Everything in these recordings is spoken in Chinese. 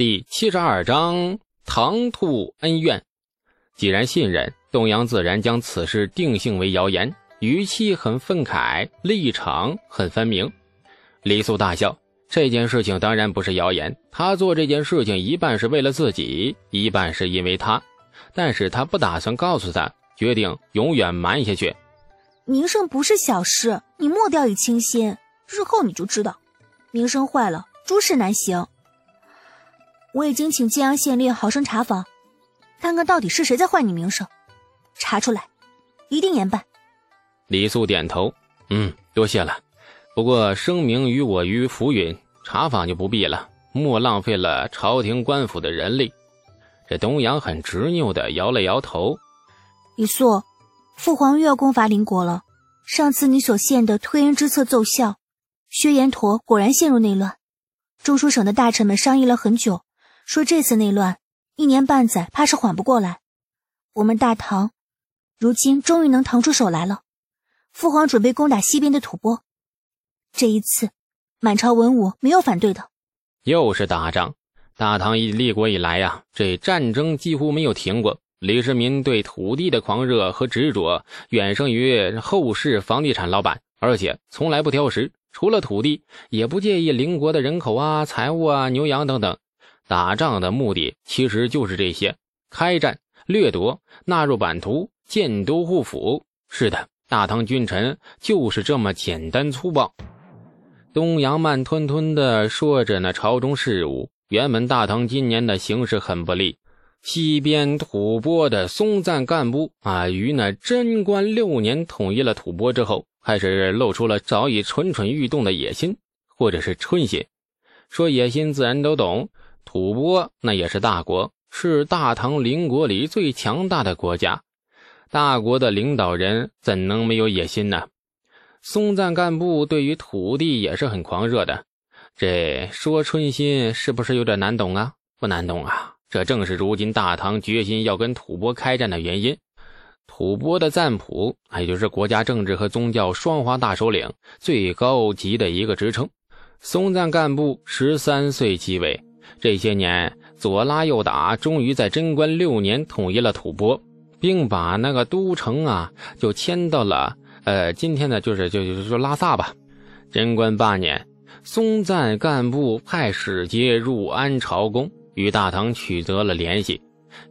第七十二章唐突恩怨。既然信任，东阳自然将此事定性为谣言，语气很愤慨，立场很分明。李素大笑，这件事情当然不是谣言。他做这件事情一半是为了自己，一半是因为他，但是他不打算告诉他，决定永远瞒下去。名声不是小事，你莫掉以轻心，日后你就知道，名声坏了，诸事难行。我已经请晋阳县令好生查访，看看到底是谁在坏你名声，查出来，一定严办。李素点头，嗯，多谢了。不过声明于我于浮云，查访就不必了，莫浪费了朝廷官府的人力。这东阳很执拗的摇了摇头。李素，父皇又要攻伐邻国了。上次你所献的推恩之策奏效，薛延陀果然陷入内乱。中书省的大臣们商议了很久。说这次内乱一年半载，怕是缓不过来。我们大唐如今终于能腾出手来了。父皇准备攻打西边的吐蕃，这一次满朝文武没有反对的。又是打仗，大唐一立国以来呀，这战争几乎没有停过。李世民对土地的狂热和执着，远胜于后世房地产老板，而且从来不挑食，除了土地，也不介意邻国的人口啊、财物啊、牛羊等等。打仗的目的其实就是这些：开战、掠夺、纳入版图、建都护府。是的，大唐君臣就是这么简单粗暴。东阳慢吞吞地说着那朝中事务。原本大唐今年的形势很不利，西边吐蕃的松赞干部啊，于那贞观六年统一了吐蕃之后，开始露出了早已蠢蠢欲动的野心，或者是春心。说野心，自然都懂。吐蕃那也是大国，是大唐邻国里最强大的国家。大国的领导人怎能没有野心呢？松赞干部对于土地也是很狂热的。这说春心是不是有点难懂啊？不难懂啊，这正是如今大唐决心要跟吐蕃开战的原因。吐蕃的赞普，也就是国家政治和宗教双花大首领，最高级的一个职称。松赞干部十三岁继位。这些年左拉右打，终于在贞观六年统一了吐蕃，并把那个都城啊就迁到了呃今天呢就是就就说拉萨吧。贞观八年，松赞干部派使节入安朝宫，与大唐取得了联系，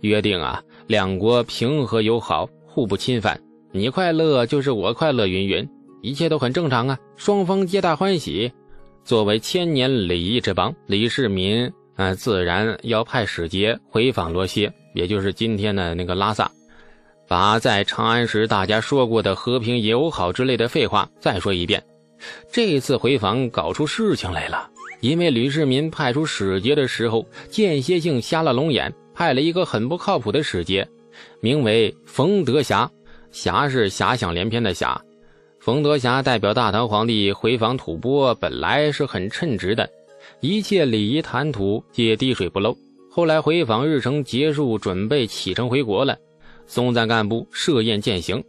约定啊两国平和友好，互不侵犯，你快乐就是我快乐，云云，一切都很正常啊，双方皆大欢喜。作为千年礼仪之邦，李世民。啊，自然要派使节回访罗歇，也就是今天的那个拉萨，把在长安时大家说过的和平友好之类的废话再说一遍。这次回访搞出事情来了，因为李世民派出使节的时候，间歇性瞎了龙眼，派了一个很不靠谱的使节，名为冯德霞，霞是遐想连篇的霞。冯德霞代表大唐皇帝回访吐蕃，本来是很称职的。一切礼仪谈吐皆滴水不漏。后来回访日程结束，准备启程回国了。松赞干部设宴饯行，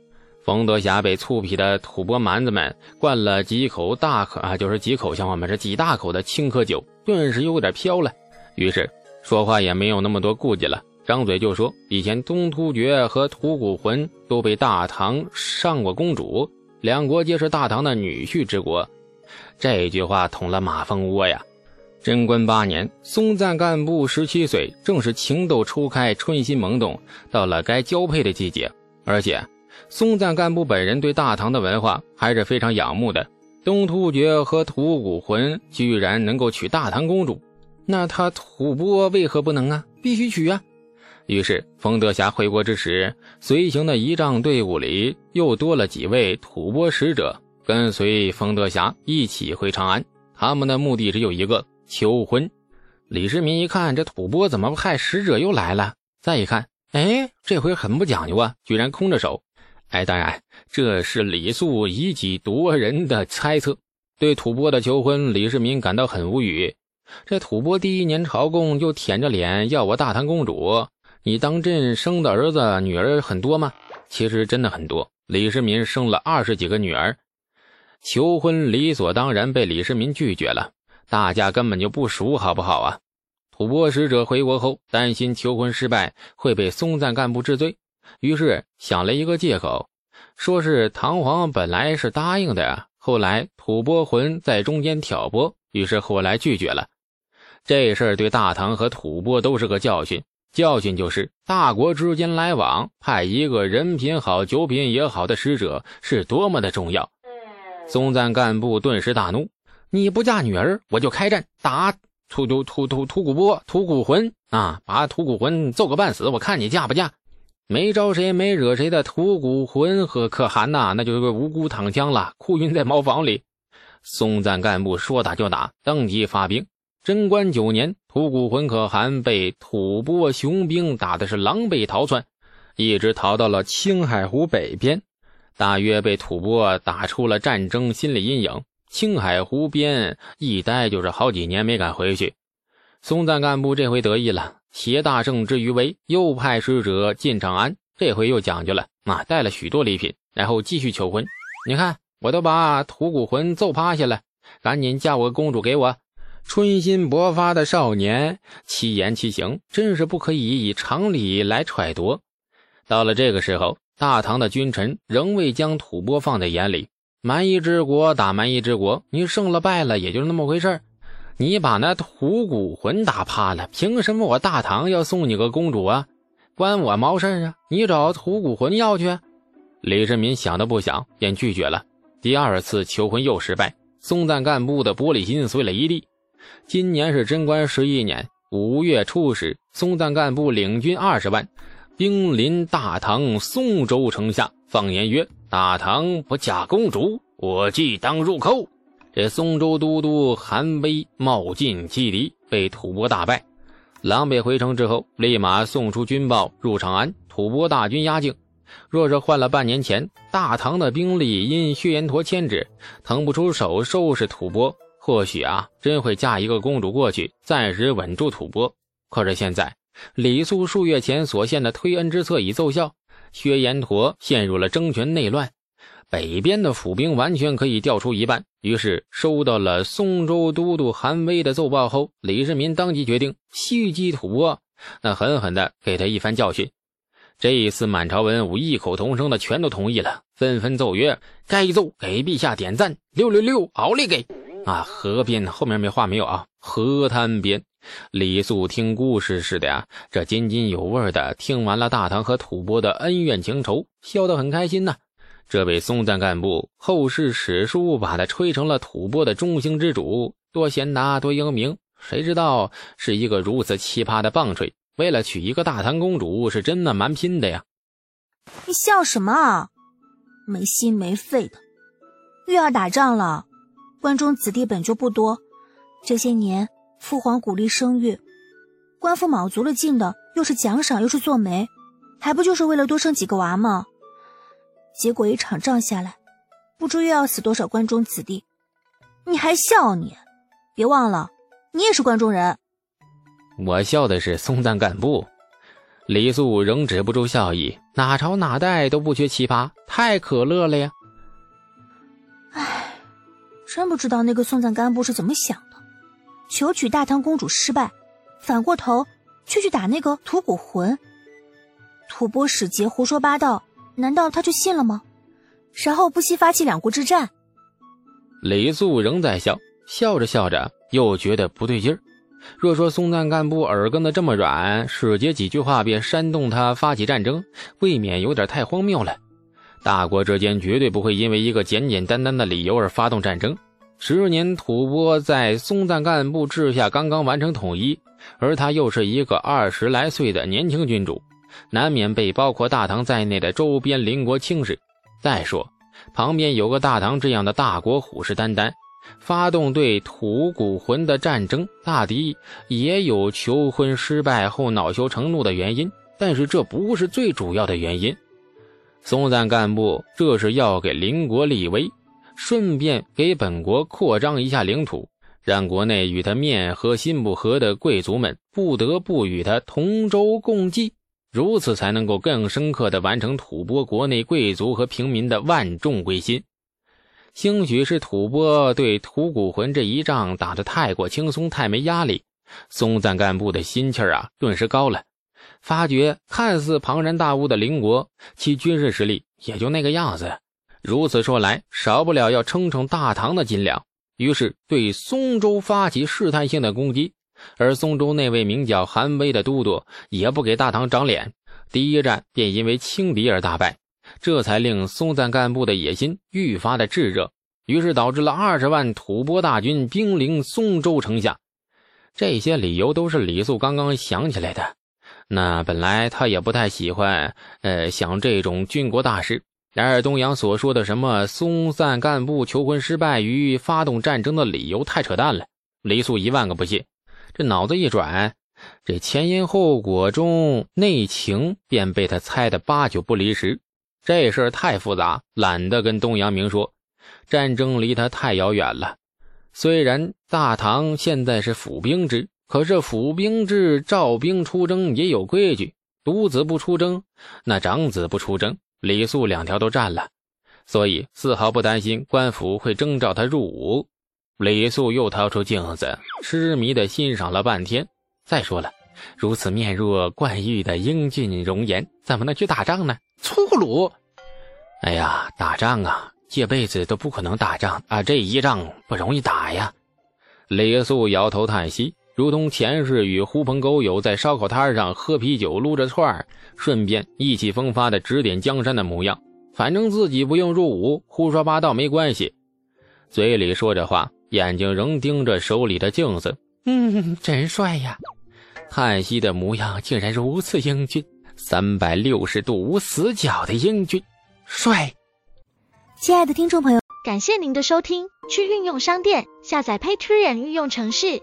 冯德霞被粗鄙的吐蕃蛮子们灌了几口大可啊，就是几口像我们是几大口的青稞酒，顿时有点飘了。于是说话也没有那么多顾忌了，张嘴就说：以前东突厥和吐谷浑都被大唐上过公主，两国皆是大唐的女婿之国。这句话捅了马蜂窝呀！贞观八年，松赞干部十七岁，正是情窦初开、春心萌动，到了该交配的季节。而且，松赞干部本人对大唐的文化还是非常仰慕的。东突厥和吐谷浑居然能够娶大唐公主，那他吐蕃为何不能啊？必须娶啊！于是，冯德霞回国之时，随行的仪仗队伍里又多了几位吐蕃使者，跟随冯德霞一起回长安。他们的目的只有一个。求婚，李世民一看这吐蕃怎么派使者又来了？再一看，哎，这回很不讲究啊，居然空着手。哎，当然这是李素以己夺人的猜测。对吐蕃的求婚，李世民感到很无语。这吐蕃第一年朝贡就舔着脸要我大唐公主，你当朕生的儿子女儿很多吗？其实真的很多。李世民生了二十几个女儿，求婚理所当然被李世民拒绝了。大家根本就不熟，好不好啊？吐蕃使者回国后，担心求婚失败会被松赞干部治罪，于是想了一个借口，说是唐皇本来是答应的，后来吐蕃魂在中间挑拨，于是后来拒绝了。这事儿对大唐和吐蕃都是个教训，教训就是大国之间来往，派一个人品好、酒品也好的使者是多么的重要。松赞干部顿时大怒：“你不嫁女儿，我就开战打吐吐吐吐吐谷波、吐谷浑啊！把吐谷浑揍个半死，我看你嫁不嫁？”没招谁、没惹谁的吐谷浑和可汗呐，那就是无辜躺枪了，哭晕在茅房里。松赞干部说打就打，当即发兵。贞观九年，吐谷浑可汗被吐蕃雄兵打的是狼狈逃窜，一直逃到了青海湖北边，大约被吐蕃打出了战争心理阴影。青海湖边一待就是好几年，没敢回去。松赞干部这回得意了，携大圣之余威，又派使者进长安，这回又讲究了啊，带了许多礼品，然后继续求婚。你看，我都把吐谷浑揍趴下了，赶紧嫁我公主给我。春心勃发的少年，其言其行真是不可以以常理来揣度。到了这个时候，大唐的君臣仍未将吐蕃放在眼里。蛮夷之国打蛮夷之国，你胜了败了也就是那么回事你把那吐谷浑打趴了，凭什么我大唐要送你个公主啊？关我毛事啊？你找吐谷浑要去。李世民想都不想便拒绝了。第二次求婚又失败，松赞干部的玻璃心碎了一地。今年是贞观十一年五月初十，松赞干部领军二十万，兵临大唐松州城下，放言曰：“大唐不嫁公主，我即当入寇。”这松州都督韩威冒进击敌，被吐蕃大败，狼狈回城之后，立马送出军报入长安，吐蕃大军压境。若是换了半年前，大唐的兵力因薛延陀牵制，腾不出手收拾吐蕃。或许啊，真会嫁一个公主过去，暂时稳住吐蕃。可是现在，李肃数月前所献的推恩之策已奏效，薛延陀陷入了争权内乱，北边的府兵完全可以调出一半。于是，收到了松州都督韩威的奏报后，李世民当即决定袭击吐蕃，那狠狠的给他一番教训。这一次，满朝文武异口同声的全都同意了，纷纷奏曰：“该奏，给陛下点赞，六六六，奥利给！”啊，河边后面没话没有啊？河滩边，李素听故事似的呀，这津津有味的听完了大唐和吐蕃的恩怨情仇，笑得很开心呐。这位松赞干部，后世史书把他吹成了吐蕃的中兴之主，多贤达，多英明。谁知道是一个如此奇葩的棒槌，为了娶一个大唐公主，是真的蛮拼的呀！你笑什么啊？没心没肺的，又要打仗了。关中子弟本就不多，这些年父皇鼓励生育，官府卯足了劲的，又是奖赏又是做媒，还不就是为了多生几个娃吗？结果一场仗下来，不知又要死多少关中子弟，你还笑你？别忘了，你也是关中人。我笑的是松赞干部，李素仍止不住笑意。哪朝哪代都不缺奇葩，太可乐了呀！真不知道那个松赞干部是怎么想的，求娶大唐公主失败，反过头却去打那个吐谷浑。吐蕃使节胡说八道，难道他就信了吗？然后不惜发起两国之战。李肃仍在笑，笑着笑着又觉得不对劲儿。若说松赞干部耳根子这么软，使节几句话便煽动他发起战争，未免有点太荒谬了。大国之间绝对不会因为一个简简单单的理由而发动战争。十年吐蕃在松赞干部治下刚刚完成统一，而他又是一个二十来岁的年轻君主，难免被包括大唐在内的周边邻国轻视。再说，旁边有个大唐这样的大国虎视眈眈，发动对吐谷浑的战争，大抵也有求婚失败后恼羞成怒的原因。但是这不是最主要的原因。松赞干部这是要给邻国立威，顺便给本国扩张一下领土，让国内与他面和心不和的贵族们不得不与他同舟共济，如此才能够更深刻地完成吐蕃国内贵族和平民的万众归心。兴许是吐蕃对吐谷浑这一仗打得太过轻松，太没压力，松赞干部的心气儿啊，顿时高了。发觉看似庞然大物的邻国，其军事实力也就那个样子。如此说来，少不了要称称大唐的斤两。于是对松州发起试探性的攻击，而松州那位名叫韩威的都督也不给大唐长脸，第一战便因为轻敌而大败，这才令松赞干部的野心愈发的炙热。于是导致了二十万吐蕃大军兵临松州城下。这些理由都是李素刚刚想起来的。那本来他也不太喜欢，呃，想这种军国大事。然而东阳所说的什么松散干部求婚失败于发动战争的理由太扯淡了，黎素一万个不信。这脑子一转，这前因后果中内情便被他猜得八九不离十。这事儿太复杂，懒得跟东阳明说。战争离他太遥远了。虽然大唐现在是府兵制。可是府兵制，召兵出征也有规矩，独子不出征，那长子不出征，李素两条都占了，所以丝毫不担心官府会征召他入伍。李素又掏出镜子，痴迷的欣赏了半天。再说了，如此面若冠玉的英俊容颜，怎么能去打仗呢？粗鲁！哎呀，打仗啊，这辈子都不可能打仗啊，这一仗不容易打呀。李素摇头叹息。如同前世与狐朋狗友在烧烤摊上喝啤酒、撸着串儿，顺便意气风发的指点江山的模样。反正自己不用入伍，胡说八道没关系。嘴里说着话，眼睛仍盯着手里的镜子。嗯，真帅呀！叹息的模样竟然如此英俊，三百六十度无死角的英俊，帅！亲爱的听众朋友，感谢您的收听。去运用商店下载 Patreon 运用城市。